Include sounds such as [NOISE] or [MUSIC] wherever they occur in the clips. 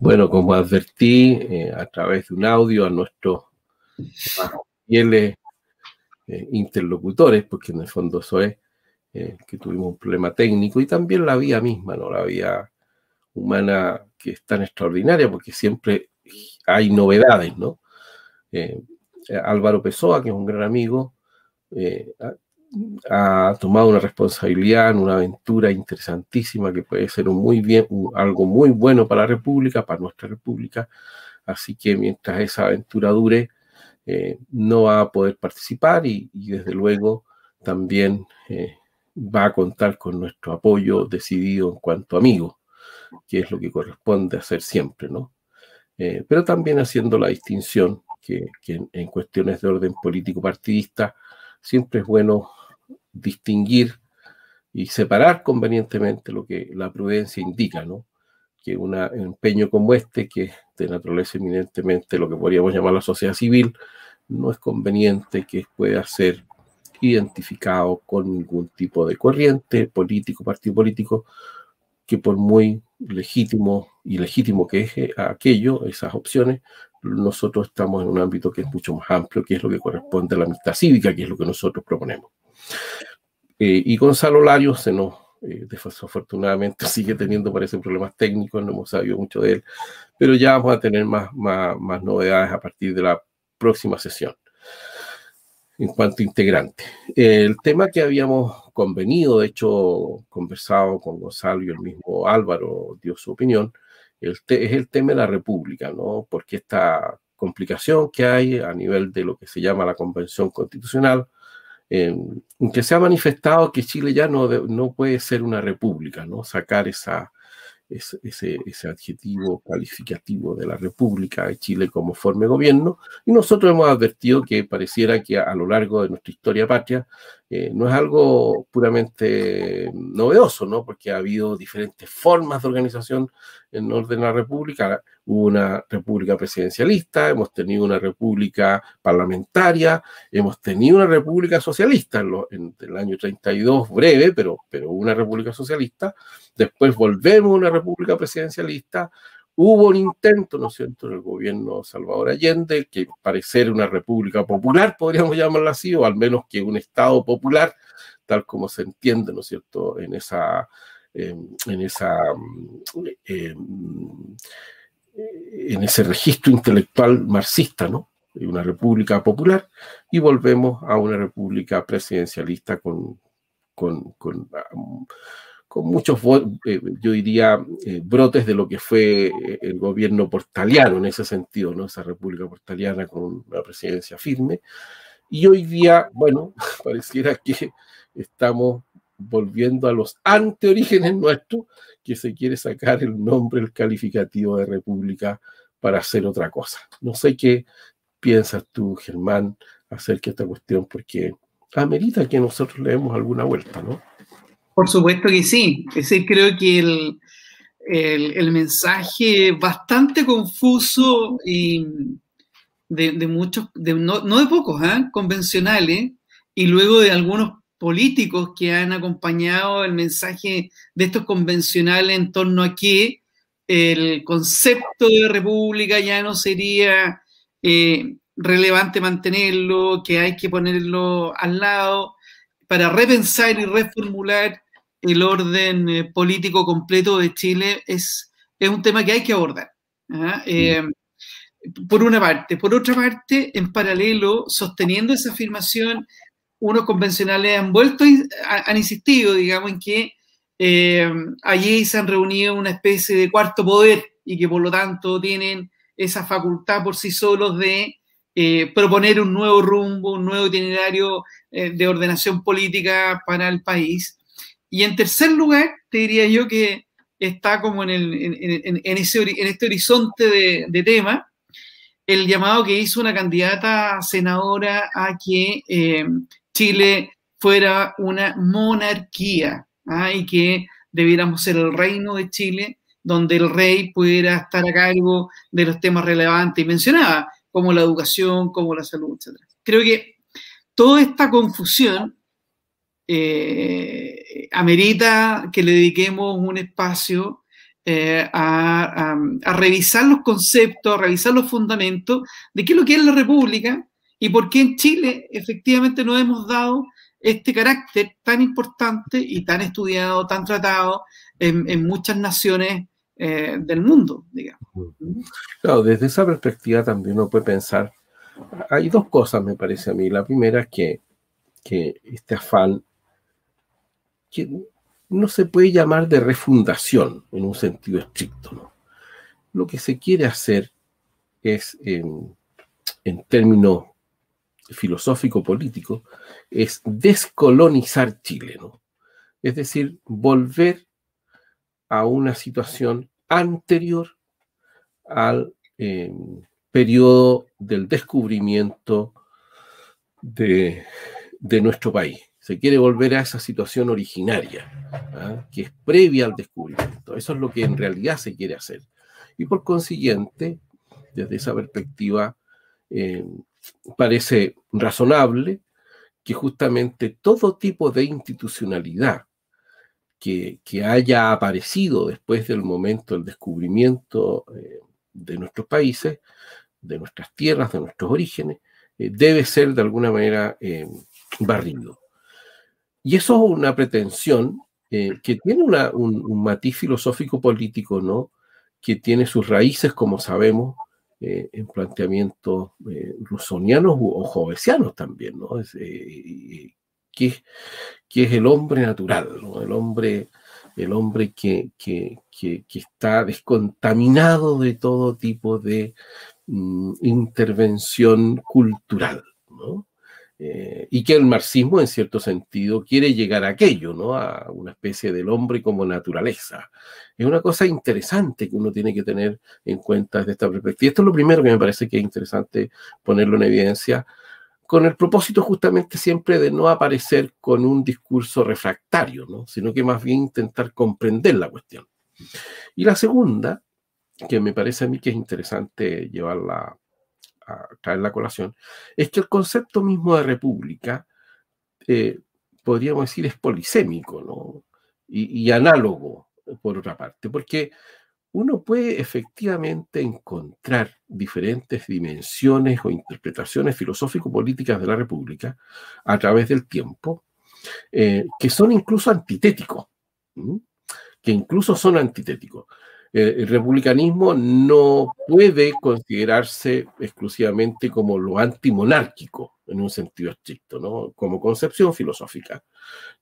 Bueno, como advertí eh, a través de un audio a nuestros fieles eh, interlocutores, porque en el fondo eso es eh, que tuvimos un problema técnico y también la vía misma, ¿no? La vía humana que es tan extraordinaria porque siempre hay novedades, ¿no? Álvaro Pessoa, que es un gran amigo, ha tomado una responsabilidad en una aventura interesantísima que puede ser un muy bien, algo muy bueno para la República, para nuestra República. Así que mientras esa aventura dure, eh, no va a poder participar y, desde luego también eh, va a contar con nuestro apoyo decidido en cuanto amigo, que es lo que corresponde hacer siempre, ¿no? Eh, pero también haciendo la distinción que, que en cuestiones de orden político partidista siempre es bueno distinguir y separar convenientemente lo que la prudencia indica, ¿no? Que un empeño como este, que es de naturaleza eminentemente lo que podríamos llamar la sociedad civil, no es conveniente que pueda ser identificado con ningún tipo de corriente político, partido político, que por muy legítimo y legítimo que es eh, aquello, esas opciones, nosotros estamos en un ámbito que es mucho más amplio, que es lo que corresponde a la amistad cívica, que es lo que nosotros proponemos. Eh, y Gonzalo Larios se nos, eh, desafortunadamente, [LAUGHS] sigue teniendo, parece, problemas técnicos, no hemos sabido mucho de él, pero ya vamos a tener más, más, más novedades a partir de la próxima sesión en cuanto a integrante. El tema que habíamos convenido, de hecho, conversado con Gonzalo y el mismo Álvaro dio su opinión, es el tema de la República, ¿no? Porque esta complicación que hay a nivel de lo que se llama la Convención Constitucional, eh, que se ha manifestado que Chile ya no, no puede ser una república, ¿no? Sacar esa, ese, ese, adjetivo calificativo de la República de Chile como forma de gobierno, y nosotros hemos advertido que pareciera que a, lo largo de nuestra historia patria eh, no es algo puramente novedoso, ¿no? porque ha habido diferentes formas de organización en orden a la República. Hubo una república presidencialista, hemos tenido una república parlamentaria, hemos tenido una república socialista en, el año 32, breve, pero, pero una república socialista. Después volvemos a una república presidencialista. Hubo un intento, ¿no es cierto?, en el gobierno Salvador Allende, que parecer una república popular, podríamos llamarla así, o al menos que un Estado popular, tal como se entiende, ¿no es cierto?, en esa, en esa, en ese registro intelectual marxista, ¿no? Una república popular y volvemos a una república presidencialista con, con, con, con muchos, eh, yo diría, eh, brotes de lo que fue el gobierno portaliano en ese sentido, ¿no? Esa república portaliana con una presidencia firme. Y hoy día, bueno, [LAUGHS] pareciera que estamos volviendo a los anteorígenes nuestros, que se quiere sacar el nombre, el calificativo de república para hacer otra cosa. No sé qué piensas tú, Germán, acerca de esta cuestión, porque amerita que nosotros le demos alguna vuelta, ¿no? Por supuesto que sí. Es creo que el, el, mensaje bastante confuso y de, muchos, de, no, de pocos, ¿eh? convencionales, y luego de algunos políticos que han acompañado el mensaje de estos convencionales en torno a que el concepto de república ya no sería eh, relevante mantenerlo, que hay que ponerlo al lado para repensar y reformular el orden eh, político completo de Chile es, es un tema que hay que abordar. ¿ah? Eh, por una parte. Por otra parte, en paralelo, sosteniendo esa afirmación, unos convencionales han vuelto, han insistido, digamos, en que eh, allí se han reunido una especie de cuarto poder y que por lo tanto tienen esa facultad por sí solos de eh, proponer un nuevo rumbo, un nuevo itinerario eh, de ordenación política para el país. Y en tercer lugar, te diría yo que está como en, el, en, en, en este horizonte de, de tema el llamado que hizo una candidata senadora a que Chile fuera una monarquía ¿ah? y que debiéramos ser el reino de Chile, donde el rey pudiera estar a cargo de los temas relevantes y mencionaba, como la educación, como la salud, etc. Creo que toda esta confusión eh, amerita que le dediquemos un espacio eh, a, revisar los conceptos, a revisar los fundamentos de qué es lo que es la República y por qué en Chile efectivamente no hemos dado este carácter tan importante y tan estudiado, tan tratado en, muchas naciones eh, del mundo, digamos. Claro, desde esa perspectiva también uno puede pensar, hay dos cosas me parece a mí. La primera es que, que este afán, que no se puede llamar de refundación en un sentido estricto. ¿no? Lo que se quiere hacer es, en, en términos filosófico-político, es descolonizar Chile, ¿no? Es decir, volver a una situación anterior al eh, periodo del descubrimiento de, nuestro país. Se quiere volver a esa situación originaria, ¿ah? que es previa al descubrimiento. Eso es lo que en realidad se quiere hacer. Y por consiguiente, desde esa perspectiva, eh, parece razonable que justamente todo tipo de institucionalidad que, haya aparecido después del momento del descubrimiento eh, de nuestros países, de nuestras tierras, de nuestros orígenes, eh, debe ser de alguna manera barrido. Y eso es una pretensión que tiene un, matiz filosófico político, ¿no? Que tiene sus raíces, como sabemos, eh, en planteamientos eh, rusonianos o jovesianos también, ¿no? Es, eh, que, es el hombre natural, el hombre, el hombre que, está descontaminado de todo tipo de mm, intervención cultural. ¿no? Eh, y que el marxismo, en cierto sentido, quiere llegar a aquello, ¿no? A una especie del hombre como naturaleza. Es una cosa interesante que uno tiene que tener en cuenta desde esta perspectiva. Esto es lo primero que me parece que es interesante ponerlo en evidencia, con el propósito justamente siempre de no aparecer con un discurso refractario, ¿no? Sino que más bien intentar comprender la cuestión. Y la segunda, que me parece a mí que es interesante llevarla traer la colación, es que el concepto mismo de república, eh, podríamos decir, es polisémico y, análogo, por otra parte, porque uno puede efectivamente encontrar diferentes dimensiones o interpretaciones filosófico-políticas de la República a través del tiempo, eh, que son incluso antitéticos, que incluso son antitéticos. Eh, el republicanismo no puede considerarse exclusivamente como lo antimonárquico en un sentido estricto, ¿no? como concepción filosófica,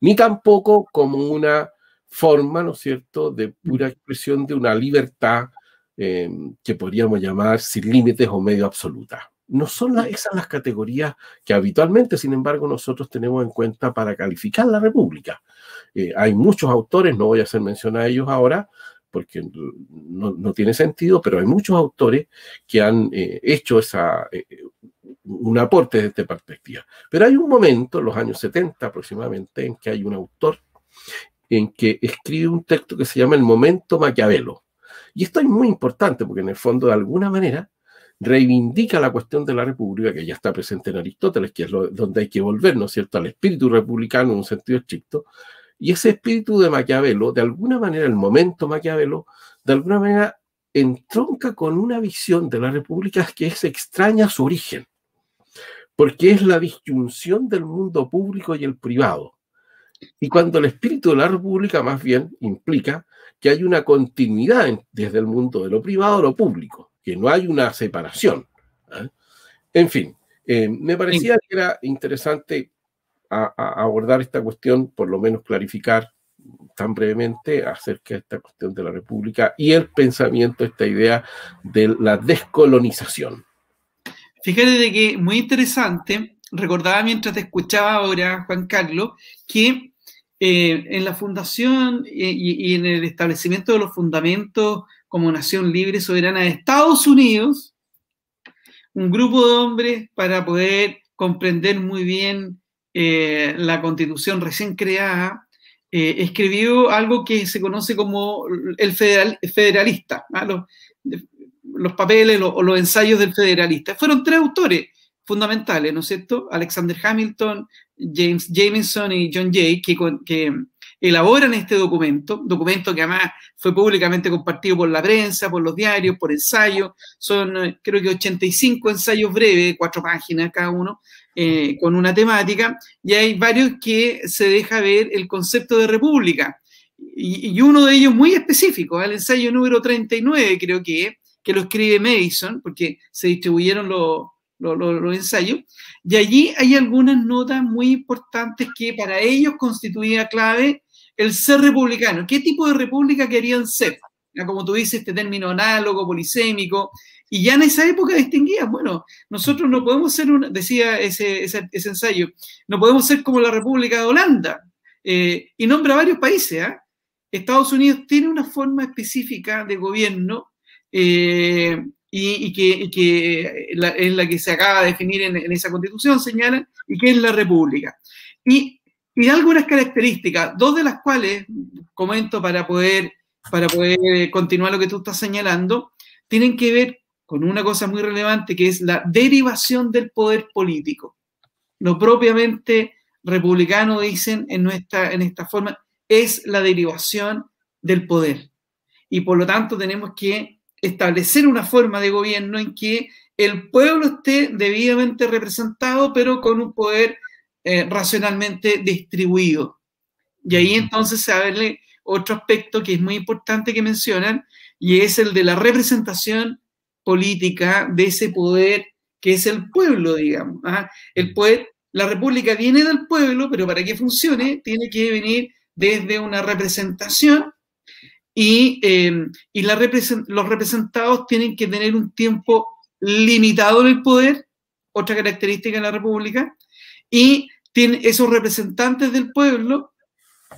ni tampoco como una forma, ¿no es cierto?, de pura expresión de una libertad em, que podríamos llamar sin límites o medio absoluta. No son esas las categorías que habitualmente, sin embargo, nosotros tenemos en cuenta para calificar la República. Eh, hay muchos autores, no voy a hacer mención a ellos ahora, porque no, tiene sentido, pero hay muchos autores que han eh, hecho esa, eh, un aporte desde esta perspectiva. Pero hay un momento, en los años 70 aproximadamente, en que hay un autor en que escribe un texto que se llama El momento Maquiavelo. Y esto es muy importante porque en el fondo, de alguna manera, reivindica la cuestión de la república, que ya está presente en Aristóteles, que es donde hay que volver, ¿no es cierto?, al espíritu republicano en un sentido estricto, y ese espíritu de Maquiavelo, de alguna manera, el momento Maquiavelo, de alguna manera entronca con una visión de la República que es extraña a su origen, porque es la disyunción del mundo público y el privado. Y cuando el espíritu de la República más bien implica que hay una continuidad desde el mundo de lo privado a lo público, que no hay una separación. ¿eh? En fin, eh, me parecía que era interesante a, abordar esta cuestión, por lo menos clarificar tan brevemente acerca de esta cuestión de la República y el pensamiento, esta idea de la descolonización. Fíjate de que muy interesante, recordaba mientras te escuchaba ahora, Juan Carlos, que eh, en la fundación y, y, en el establecimiento de los fundamentos como nación libre y soberana de Estados Unidos, un grupo de hombres para poder comprender muy bien eh, la constitución recién creada, eh, escribió algo que se conoce como el federalista, ¿ah? los, papeles o los ensayos del federalista. Fueron tres autores fundamentales, ¿no es cierto? Alexander Hamilton, James Jameson y John Jay, que, elaboran este documento, documento que además fue públicamente compartido por la prensa, por los diarios, por ensayos, son eh, creo que 85 ensayos breves, cuatro páginas cada uno, eh, con una temática, y hay varios que se deja ver el concepto de república, y, uno de ellos muy específico, el ensayo número 39 creo que, que lo escribe Madison, porque se distribuyeron los los, ensayos, y allí hay algunas notas muy importantes que para ellos constituía clave el ser republicano. ¿Qué tipo de república querían ser? Como tú dices, este término análogo, polisémico, y ya en esa época distinguían, bueno, nosotros no podemos ser, una, decía ese, ensayo, no podemos ser como la República de Holanda, eh, y nombra varios países. ¿ah? Estados Unidos tiene una forma específica de gobierno eh, y, que, es la que se acaba de definir en, esa constitución, señalan, y que es la república. Y, y, algunas características, dos de las cuales comento para poder, para poder continuar lo que tú estás señalando, tienen que ver con una cosa muy relevante que es la derivación del poder político. Lo propiamente republicano dicen en, nuestra, en esta forma es la derivación del poder. Y por lo tanto tenemos que establecer una forma de gobierno en que el pueblo esté debidamente representado, pero con un poder eh, racionalmente distribuido. Y ahí entonces se abre otro aspecto que es muy importante que mencionan, y es el de la representación política de ese poder que es el pueblo, digamos. ¿ah? El poder, la república viene del pueblo, pero para que funcione tiene que venir desde una representación y, eh, los representados tienen que tener un tiempo limitado en el poder, otra característica de la República, y esos representantes del pueblo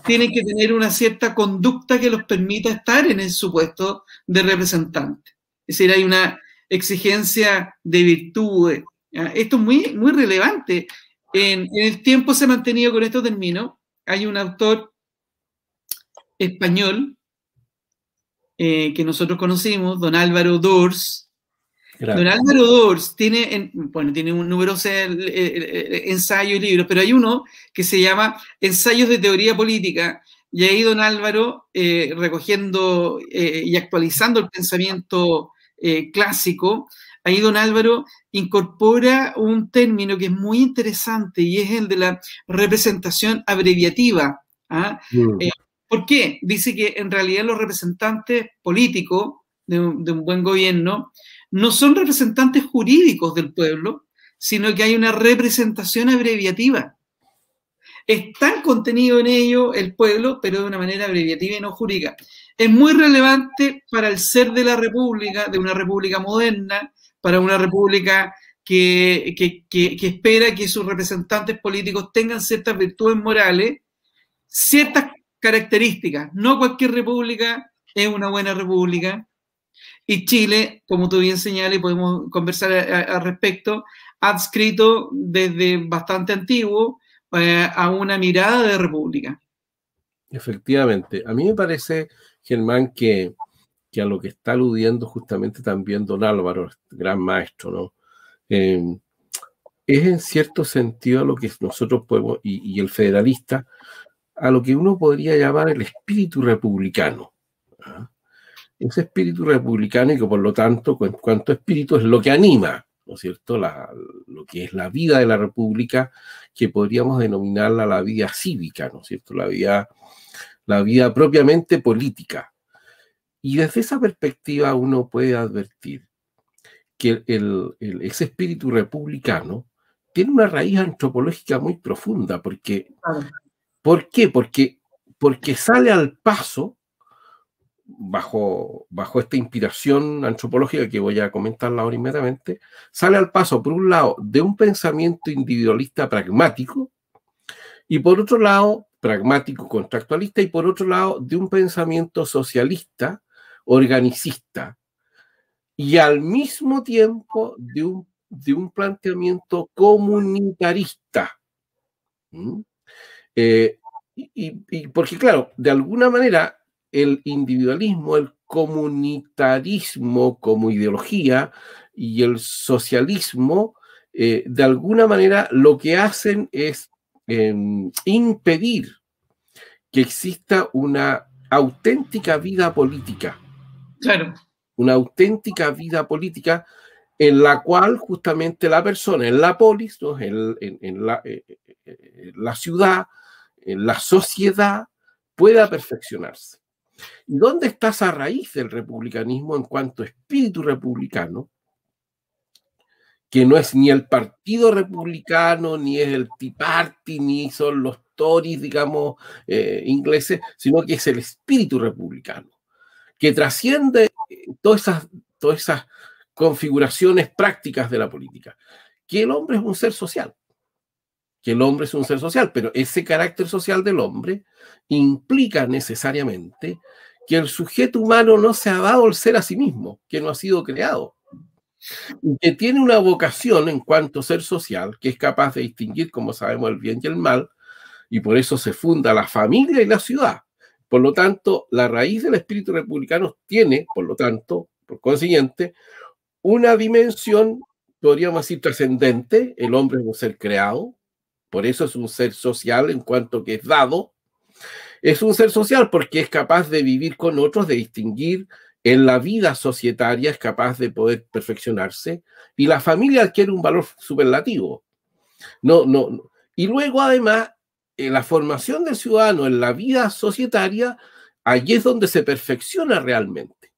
tienen que tener una cierta conducta que los permita estar en el supuesto de representante. Es decir, hay una exigencia de virtudes. Esto es muy, muy relevante. En, en, el tiempo se ha mantenido con esto término. Hay un autor español eh, que nosotros conocimos, don Álvaro Dors. Don Álvaro Dors tiene, bueno, tiene un numeroso ensayos y libros, pero hay uno que se llama Ensayos de Teoría Política, y ahí don Álvaro, eh, recogiendo eh, y actualizando el pensamiento clásico, ahí don Álvaro incorpora un término que es muy interesante y es el de la representación abreviativa. ¿ah? Mm. ¿Por qué? Dice que en realidad los representantes políticos de un, buen gobierno no son representantes jurídicos del pueblo, sino que hay una representación abreviativa. Está contenido en ello el pueblo, pero de una manera abreviativa y no jurídica. Es muy relevante para el ser de la república, de una república moderna, para una república que, que espera que sus representantes políticos tengan ciertas virtudes morales, ciertas características. No cualquier república es una buena república. Y Chile, como tú bien señalas, y podemos conversar al respecto, ha adscrito desde bastante antiguo eh, a una mirada de república. Efectivamente. A mí me parece, Germán, que, a lo que está aludiendo justamente también don Álvaro, gran maestro, ¿no? Eh, es en cierto sentido lo que nosotros podemos, y el federalista, a lo que uno podría llamar el espíritu republicano. ¿ah? Ese espíritu republicano y que por lo tanto, en cuanto a espíritu, es lo que anima, ¿no es cierto?, lo que es la vida de la república, que podríamos denominarla la vida cívica, ¿no es cierto?, la vida, la vida propiamente política. Y desde esa perspectiva uno puede advertir que ese espíritu republicano tiene una raíz antropológica muy profunda, porque ¿Por qué? Porque, porque sale al paso, bajo, bajo esta inspiración antropológica que voy a comentarla ahora inmediatamente, sale al paso, por un lado, de un pensamiento individualista pragmático, y por otro lado, pragmático contractualista, y por otro lado, de un pensamiento socialista, organicista, y al mismo tiempo de un, de un planteamiento comunitarista. ¿Mm? Eh, y, porque, claro, de alguna manera el individualismo, el comunitarismo como ideología y el socialismo, eh, de alguna manera lo que hacen es em, impedir que exista una auténtica vida política. Claro. Una auténtica vida política en la cual justamente la persona en la polis, en, la, eh, eh, la ciudad, en la sociedad, pueda perfeccionarse. ¿Y dónde está esa raíz del republicanismo en cuanto a espíritu republicano? Que no es ni el Partido Republicano, ni es el Tea Party, ni son los Tories, digamos, eh, ingleses, sino que es el espíritu republicano, que trasciende todas esas, todas esas configuraciones prácticas de la política. Que el hombre es un ser social, que el hombre es un ser social, pero ese carácter social del hombre implica necesariamente que el sujeto humano no se ha dado el ser a sí mismo, que no ha sido creado, que tiene una vocación en cuanto a ser social, que es capaz de distinguir, como sabemos, el bien y el mal, y por eso se funda la familia y la ciudad. Por lo tanto, la raíz del espíritu republicano tiene, por lo tanto, por consiguiente, una dimensión, podríamos decir, trascendente. El hombre es un ser creado, por eso es un ser social en cuanto que es dado. Es un ser social porque es capaz de vivir con otros, de distinguir en la vida societaria, es capaz de poder perfeccionarse y la familia adquiere un valor superlativo. No, no, Y luego, además, en la formación del ciudadano en la vida societaria, allí es donde se perfecciona realmente.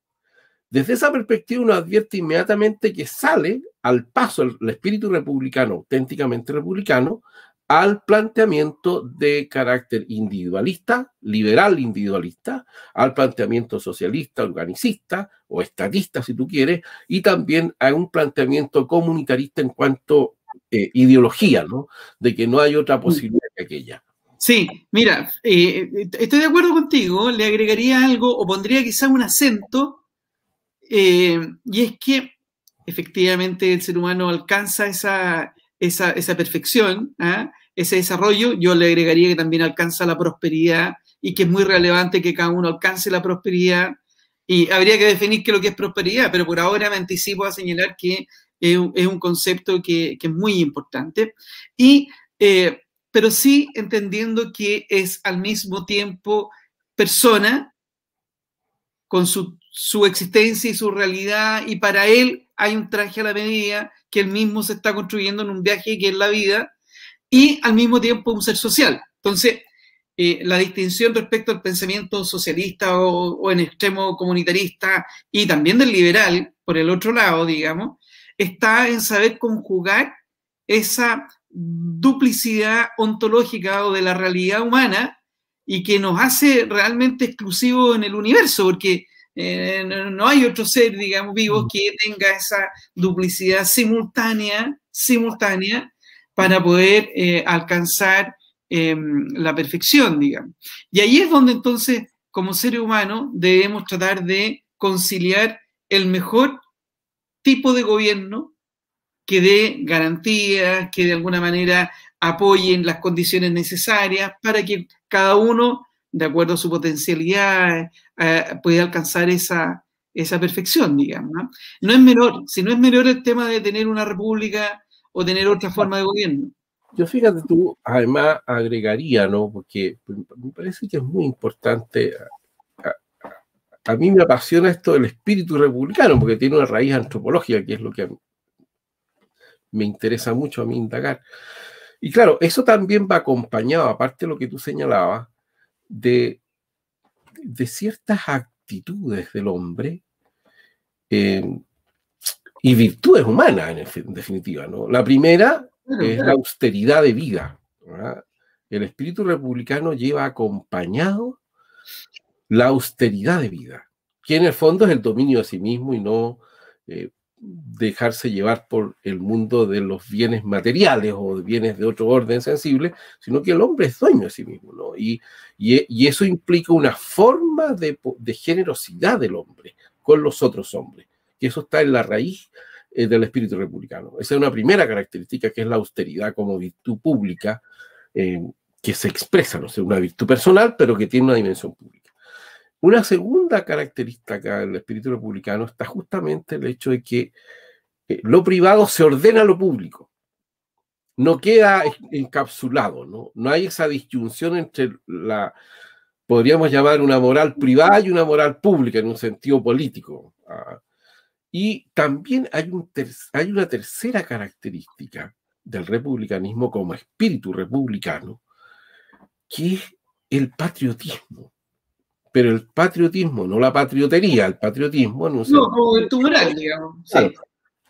Desde esa perspectiva uno advierte inmediatamente que sale al paso el espíritu republicano, auténticamente republicano, al planteamiento de carácter individualista, liberal individualista, al planteamiento socialista, organicista o estatista, si tú quieres, y también a un planteamiento comunitarista en cuanto a eh, ideología, ¿no? De que no hay otra posibilidad que aquella. Sí, mira, eh, estoy de acuerdo contigo, le agregaría algo o pondría quizá un acento, eh, y es que efectivamente el ser humano alcanza esa, esa, esa perfección, ¿ah? Ese desarrollo, yo le agregaría que también alcanza la prosperidad y que es muy relevante que cada uno alcance la prosperidad. Y habría que definir qué es lo que es prosperidad, pero por ahora me anticipo a señalar que es, un concepto que, es muy importante. Y, eh, pero sí entendiendo que es al mismo tiempo persona con su, su existencia y su realidad, y para él hay un traje a la medida que él mismo se está construyendo en un viaje que es la vida, y al mismo tiempo un ser social. Entonces, eh, la distinción respecto al pensamiento socialista o, en extremo comunitarista y también del liberal, por el otro lado, digamos, está en saber conjugar esa duplicidad ontológica o de la realidad humana y que nos hace realmente exclusivos en el universo, porque eh, no hay otro ser, digamos, vivo mm. que tenga esa duplicidad simultánea, simultánea para poder eh, alcanzar em, la perfección, digamos. Y ahí es donde entonces, como ser humano, debemos tratar de conciliar el mejor tipo de gobierno que dé garantías, que de alguna manera apoyen las condiciones necesarias para que cada uno, de acuerdo a su potencialidad, eh, pueda alcanzar esa, esa perfección, digamos. ¿no? no es menor, si no es menor el tema de tener una república o tener otra forma de gobierno. Yo fíjate tú, además agregaría, ¿no? Porque me parece que es muy importante. A, mí me apasiona esto del espíritu republicano, porque tiene una raíz antropológica, que es lo que me interesa mucho a mí indagar. Y claro, eso también va acompañado, aparte de lo que tú señalabas, de, de ciertas actitudes del hombre eh, y virtudes humanas, en, definitiva. ¿no? La primera es la austeridad de vida. El espíritu republicano lleva acompañado la austeridad de vida, que en el fondo es el dominio de sí mismo y no eh, dejarse llevar por el mundo de los bienes materiales o de bienes de otro orden sensible, sino que el hombre es dueño de sí mismo. ¿no? Y, y, eso implica una forma de, de generosidad del hombre con los otros hombres que eso está en la raíz eh, del espíritu republicano. Esa es una primera característica que es la austeridad como virtud pública eh, que se expresa, no sé, una virtud personal, pero que tiene una dimensión pública. Una segunda característica del espíritu republicano está justamente el hecho de que eh, lo privado se ordena a lo público. No queda encapsulado, ¿no? No hay esa disyunción entre la, podríamos llamar una moral privada y una moral pública en un sentido político. Ah, y también hay, un hay una tercera característica del republicanismo como espíritu republicano, que es el patriotismo. Pero el patriotismo, no la patriotería, el patriotismo no, no como virtud moral, digamos.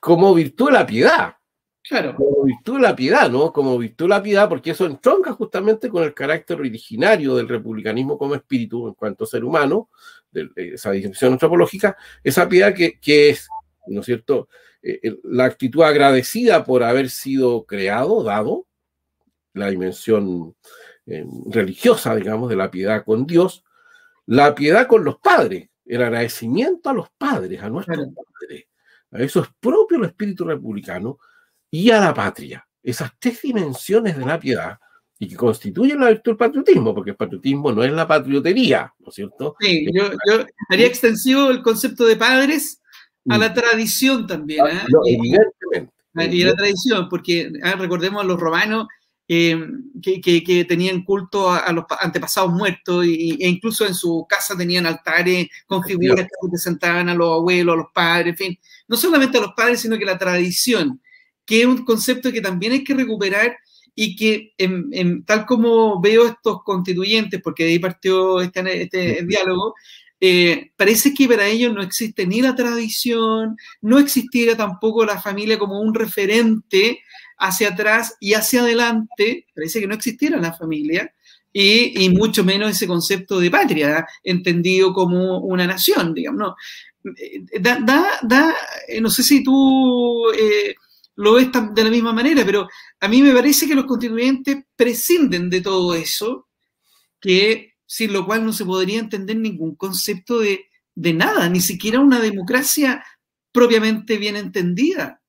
como virtud de la piedad. Claro. Como virtud de la piedad, ¿no? Como virtud de la piedad, porque eso entronca justamente con el carácter originario del republicanismo como espíritu en cuanto a ser humano, de esa dimensión antropológica, esa piedad que, que es, ¿no es cierto?, eh, la actitud agradecida por haber sido creado, dado, la dimensión eh, religiosa, digamos, de la piedad con Dios, la piedad con los padres, el agradecimiento a los padres, a nuestros padres. Eso es propio del espíritu republicano y a la patria. Esas tres dimensiones de la piedad y que constituyen la virtud del patriotismo, porque el patriotismo no es la patriotería, ¿no es cierto? Sí, yo, haría extensivo el concepto de padres a la tradición también. ¿eh? evidentemente. Y a la tradición, porque ah, recordemos a los romanos eh, que, tenían culto a, los antepasados muertos e incluso en su casa tenían altares con figuras que representaban a los abuelos, a los padres, en fin, no solamente a los padres, sino que la tradición que es un concepto que también hay que recuperar y que tal como veo estos constituyentes, porque de ahí partió este, este diálogo, eh, parece que para ellos no existe ni la tradición, no existiera tampoco la familia como un referente hacia atrás y hacia adelante, parece que no existiera la familia, y, mucho menos ese concepto de patria, entendido como una nación, digamos, ¿no? Eh, da, eh, no sé si tú lo ves de la misma manera, pero a mí me parece que los constituyentes prescinden de todo eso, que sin lo cual no se podría entender ningún concepto de, nada, ni siquiera una democracia propiamente bien entendida.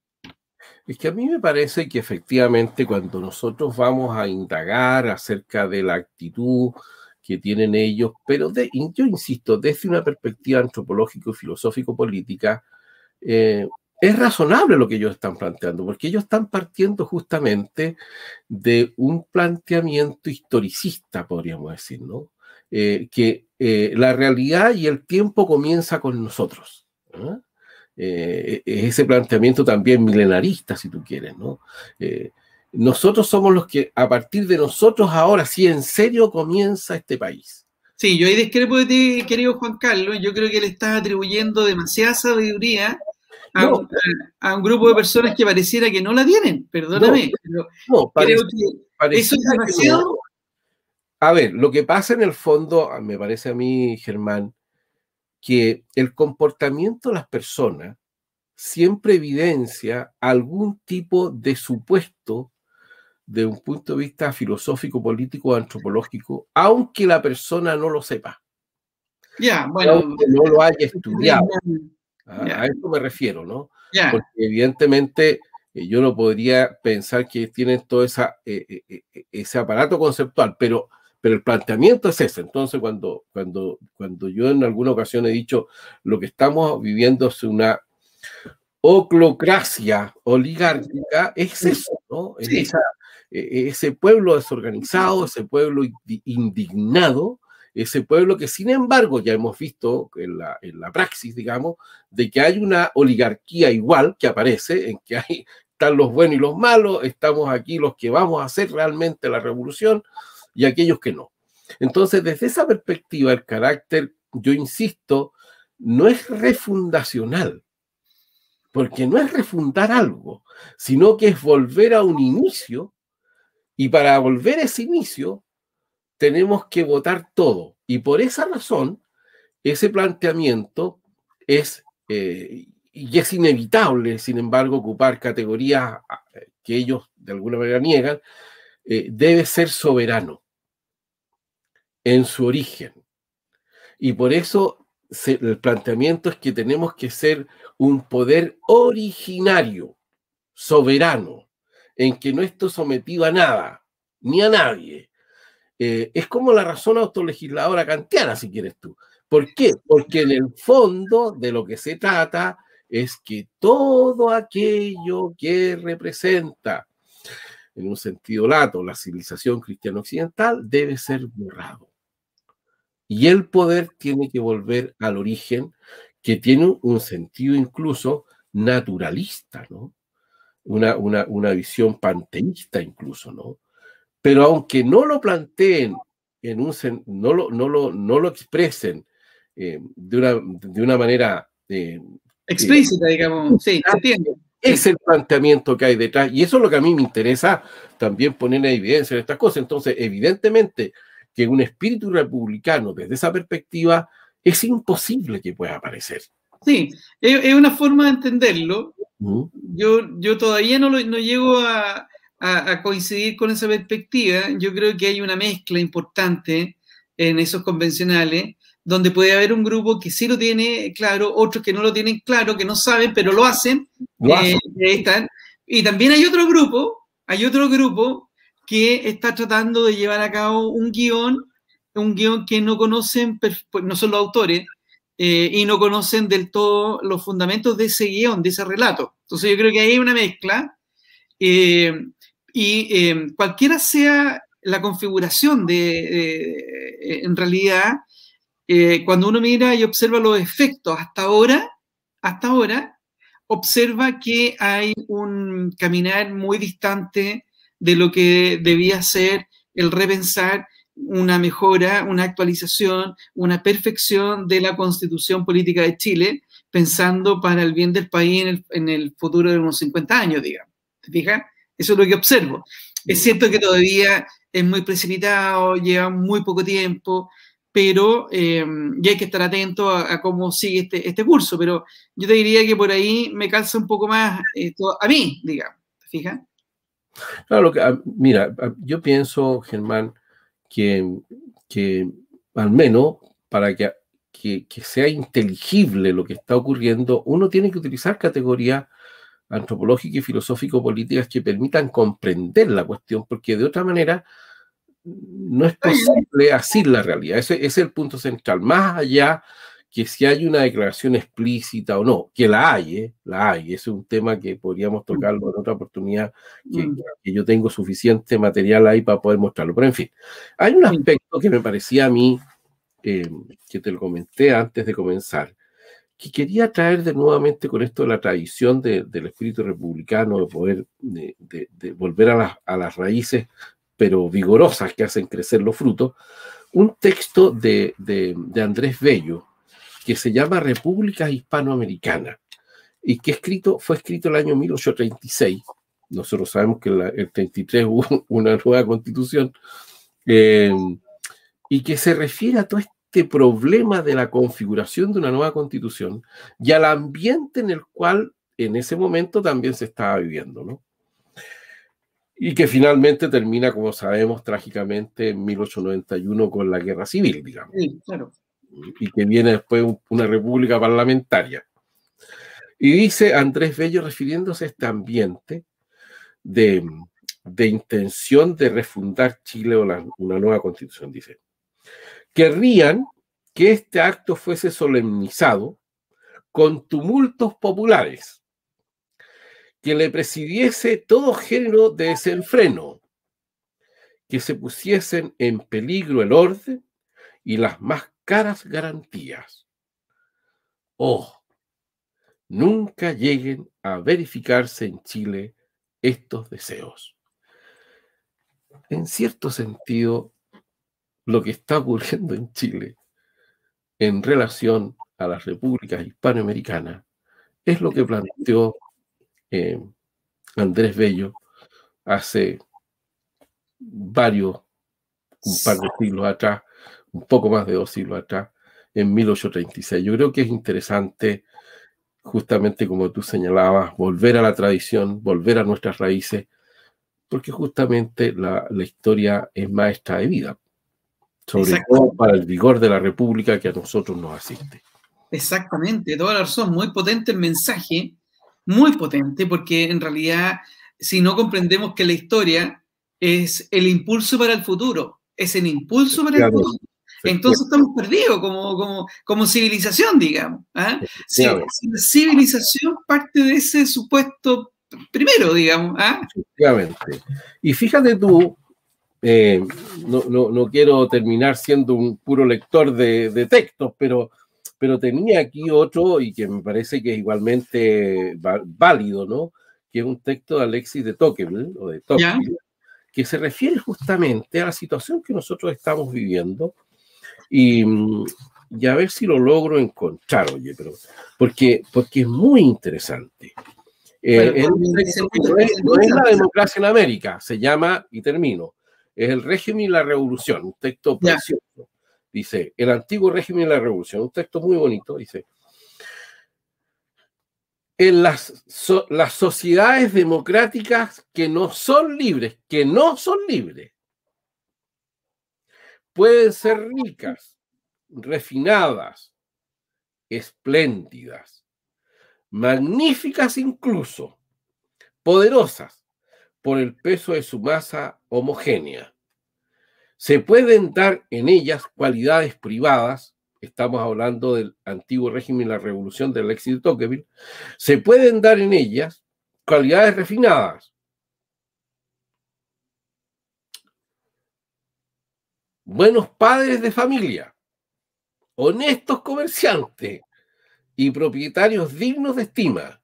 Es que a mí me parece que efectivamente cuando nosotros vamos a indagar acerca de la actitud que tienen ellos, pero yo insisto, desde una perspectiva antropológico, filosófico, política, eh, es razonable lo que ellos están planteando, porque ellos están partiendo justamente de un planteamiento historicista, podríamos decir, ¿no? Eh, que eh, la realidad y el tiempo comienza con nosotros. Eh, ese planteamiento también milenarista, si tú quieres, ¿no? nosotros somos los que, a partir de nosotros ahora, sí, en serio comienza este país. Sí, yo ahí discrepo de ti, querido Juan Carlos. Yo creo que le estás atribuyendo demasiada sabiduría a, un, grupo de personas que pareciera que no la tienen, perdóname. No, creo que eso es demasiado. A ver, lo que pasa en el fondo, me parece a mí, Germán, que el comportamiento de las personas siempre evidencia algún tipo de supuesto de un punto de vista filosófico, político o antropológico, aunque la persona no lo sepa. Ya, bueno. Aunque no lo haya estudiado. A, eso me refiero, ¿no? Porque evidentemente eh, yo no podría pensar que tienen todo esa, eh, eh, ese aparato conceptual, pero, pero el planteamiento es ese. Entonces, cuando, cuando, cuando yo en alguna ocasión he dicho lo que estamos viviendo es una oclocracia oligárquica, es eso, ¿no? ese pueblo desorganizado, ese pueblo indignado, ese pueblo que sin embargo ya hemos visto en la, en la praxis, digamos, de que hay una oligarquía igual que aparece, en que hay, están los buenos y los malos, estamos aquí los que vamos a hacer realmente la revolución y aquellos que no. Entonces, desde esa perspectiva, el carácter, yo insisto, no es refundacional, porque no es refundar algo, sino que es volver a un inicio, y para volver a ese inicio tenemos que votar todo. Y por esa razón, ese planteamiento es, eh, y es inevitable, sin embargo, ocupar categorías ah, que ellos de alguna manera niegan, eh, debe ser soberano en su origen. Y por eso el planteamiento es que tenemos que ser un poder originario, soberano, en que no esté sometido a nada, ni a nadie, eh, es como la razón autolegisladora kantiana, si quieres tú. ¿Por qué? Porque en el fondo de lo que se trata es que todo aquello que representa, en un sentido lato, la civilización cristiano occidental debe ser borrado. Y el poder tiene que volver al origen, que tiene un sentido incluso naturalista, ¿no? Una, una, visión panteísta incluso, ¿no? Pero aunque no lo planteen en un no lo, no lo, no lo expresen eh, de, una, de una manera eh, explícita, digamos, sí, entiendo. Es el planteamiento que hay detrás y eso es lo que a mí me interesa también poner en evidencia en estas cosas. Entonces, evidentemente que un espíritu republicano desde esa perspectiva es imposible que pueda aparecer. Sí, es una forma de entenderlo. yo, yo todavía no, no llego a, coincidir con esa perspectiva. Yo creo que hay una mezcla importante en esos convencionales, donde puede haber un grupo que sí lo tiene claro, otros que no lo tienen claro, que no saben, pero lo hacen. Eh, están. Y también hay otro grupo, hay otro grupo que está tratando de llevar a cabo un guion, un guion que no conocen, pues, no son los autores, eh, y no conocen del todo los fundamentos de ese guion, de ese relato. Entonces yo creo que hay una mezcla eh, y eh, cualquiera sea la configuración de, en realidad, cuando uno mira y observa los efectos hasta ahora, hasta ahora, observa que hay un caminar muy distante de lo que debía ser el repensar una mejora, una actualización, una perfección de la constitución política de Chile, pensando para el bien del país en el, futuro de unos 50 años, digamos. ¿Te fijas? Eso es lo que observo. Es cierto que todavía es muy precipitado, lleva muy poco tiempo, pero eh, ya hay que estar atento a, cómo sigue este, este, curso. Pero yo te diría que por ahí me calza un poco más esto a mí, digamos. ¿Te fijas? Claro, que, ah, mira, ah, yo pienso, Germán, que, que al menos para que, que, sea inteligible lo que está ocurriendo, uno tiene que utilizar categorías antropológicas y filosófico-políticas que permitan comprender la cuestión, porque de otra manera no es posible así la realidad. ese es el punto central. Más allá que si hay una declaración explícita o no, que la hay, ¿eh? la hay, es un tema que podríamos tocarlo en otra oportunidad, que, mm. yo tengo suficiente material ahí para poder mostrarlo. Pero en fin, hay un aspecto que me parecía a mí, eh, que te lo comenté antes de comenzar, que quería traer de nuevamente con esto la tradición del espíritu republicano, de poder de, volver a, las raíces, pero vigorosas que hacen crecer los frutos, un texto de, Andrés Bello, que se llama República Hispanoamericana y que escrito, fue escrito el año 1836. Nosotros sabemos que en el 33 [LAUGHS] hubo una nueva constitución eh, y que se refiere a todo este problema de la configuración de una nueva constitución y al ambiente en el cual en ese momento también se estaba viviendo, ¿no? Y que finalmente termina, como sabemos, trágicamente en 1891 con la guerra civil, digamos. Sí, claro y que viene después una república parlamentaria. Y dice Andrés Bello, refiriéndose a este ambiente de, intención de refundar Chile o una nueva constitución, dice, querrían que este acto fuese solemnizado con tumultos populares, que le presidiese todo género de desenfreno, que se pusiesen en peligro el orden y las más caras garantías. Oh, nunca lleguen a verificarse en Chile estos deseos. En cierto sentido, lo que está ocurriendo en Chile en relación a las repúblicas hispanoamericanas es lo que planteó eh, Andrés Bello hace varios, un par de siglos atrás, un poco más de dos siglos atrás, en 1836. Yo creo que es interesante, justamente como tú señalabas, volver a la tradición, volver a nuestras raíces, porque justamente la, historia es maestra de vida, sobre todo para el vigor de la República que a nosotros nos asiste. Exactamente, toda la razón, muy potente el mensaje, muy potente, porque en realidad, si no comprendemos que la historia es el impulso para el futuro, es el impulso para el futuro. Entonces estamos perdidos como, como, civilización, digamos. ¿ah? Si, la civilización parte de ese supuesto primero, digamos. ¿ah? Efectivamente. Y fíjate tú, eh, no, quiero terminar siendo un puro lector de, textos, pero, pero tenía aquí otro y que me parece que es igualmente válido, ¿no? Que es un texto de Alexis de Tocqueville, o de Tocqueville, que se refiere justamente a la situación que nosotros estamos viviendo y, a ver si lo logro encontrar, oye, pero porque, porque es muy interesante. Eh, no, es, la democracia en América, se llama, y termino, es el régimen y la revolución, un texto precioso. Dice, el antiguo régimen y la revolución, un texto muy bonito, dice, en las, las sociedades democráticas que no son libres, que no son libres, pueden ser ricas, refinadas, espléndidas, magníficas incluso, poderosas, por el peso de su masa homogénea. Se pueden dar en ellas cualidades privadas, estamos hablando del antiguo régimen la revolución del éxito de Tocqueville, se pueden dar en ellas cualidades refinadas. Buenos padres de familia, honestos comerciantes y propietarios dignos de estima,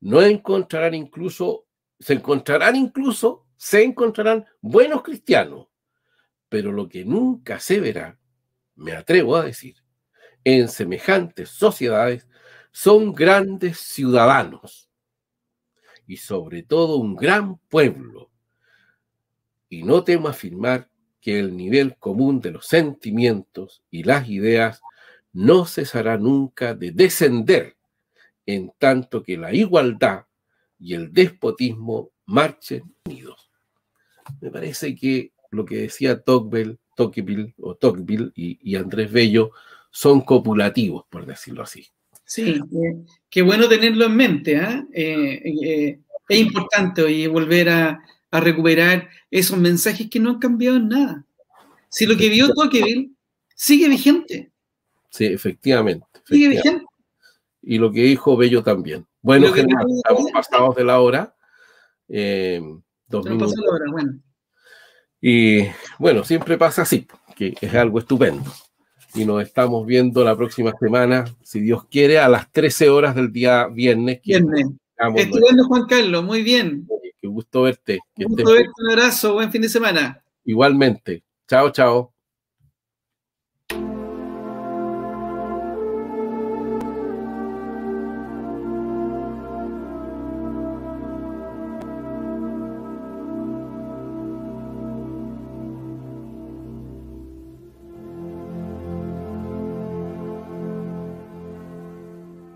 no encontrarán incluso se encontrarán incluso, se encontrarán buenos cristianos, pero lo que nunca se verá, me atrevo a decir, en semejantes sociedades son grandes ciudadanos y sobre todo un gran pueblo. Y no temo afirmar que el nivel común de los sentimientos y las ideas no cesará nunca de descender, en tanto que la igualdad y el despotismo marchen unidos. Me parece que lo que decía Tocqueville, Tocqueville o Tocqueville y, Andrés Bello son copulativos, por decirlo así. Sí, eh, qué bueno tenerlo en mente. ¿ah? Eh, eh, es importante hoy volver a, recuperar esos mensajes que no han cambiado en nada. Si lo que vio Tocqueville sigue vigente. Sí, efectivamente. Sigue vigente. Y lo que dijo Bello también. Bueno, estamos pasados de la hora. Eh, dos minutos. La hora, bueno. Y bueno, siempre pasa así, que es algo estupendo. Y nos estamos viendo la próxima semana, si Dios quiere, a las 13 horas del día viernes. Viernes. Estupendo, Juan Carlos, muy bien. Qué gusto verte. Un gusto verte, un abrazo, buen fin de semana. Igualmente. Chao, chao.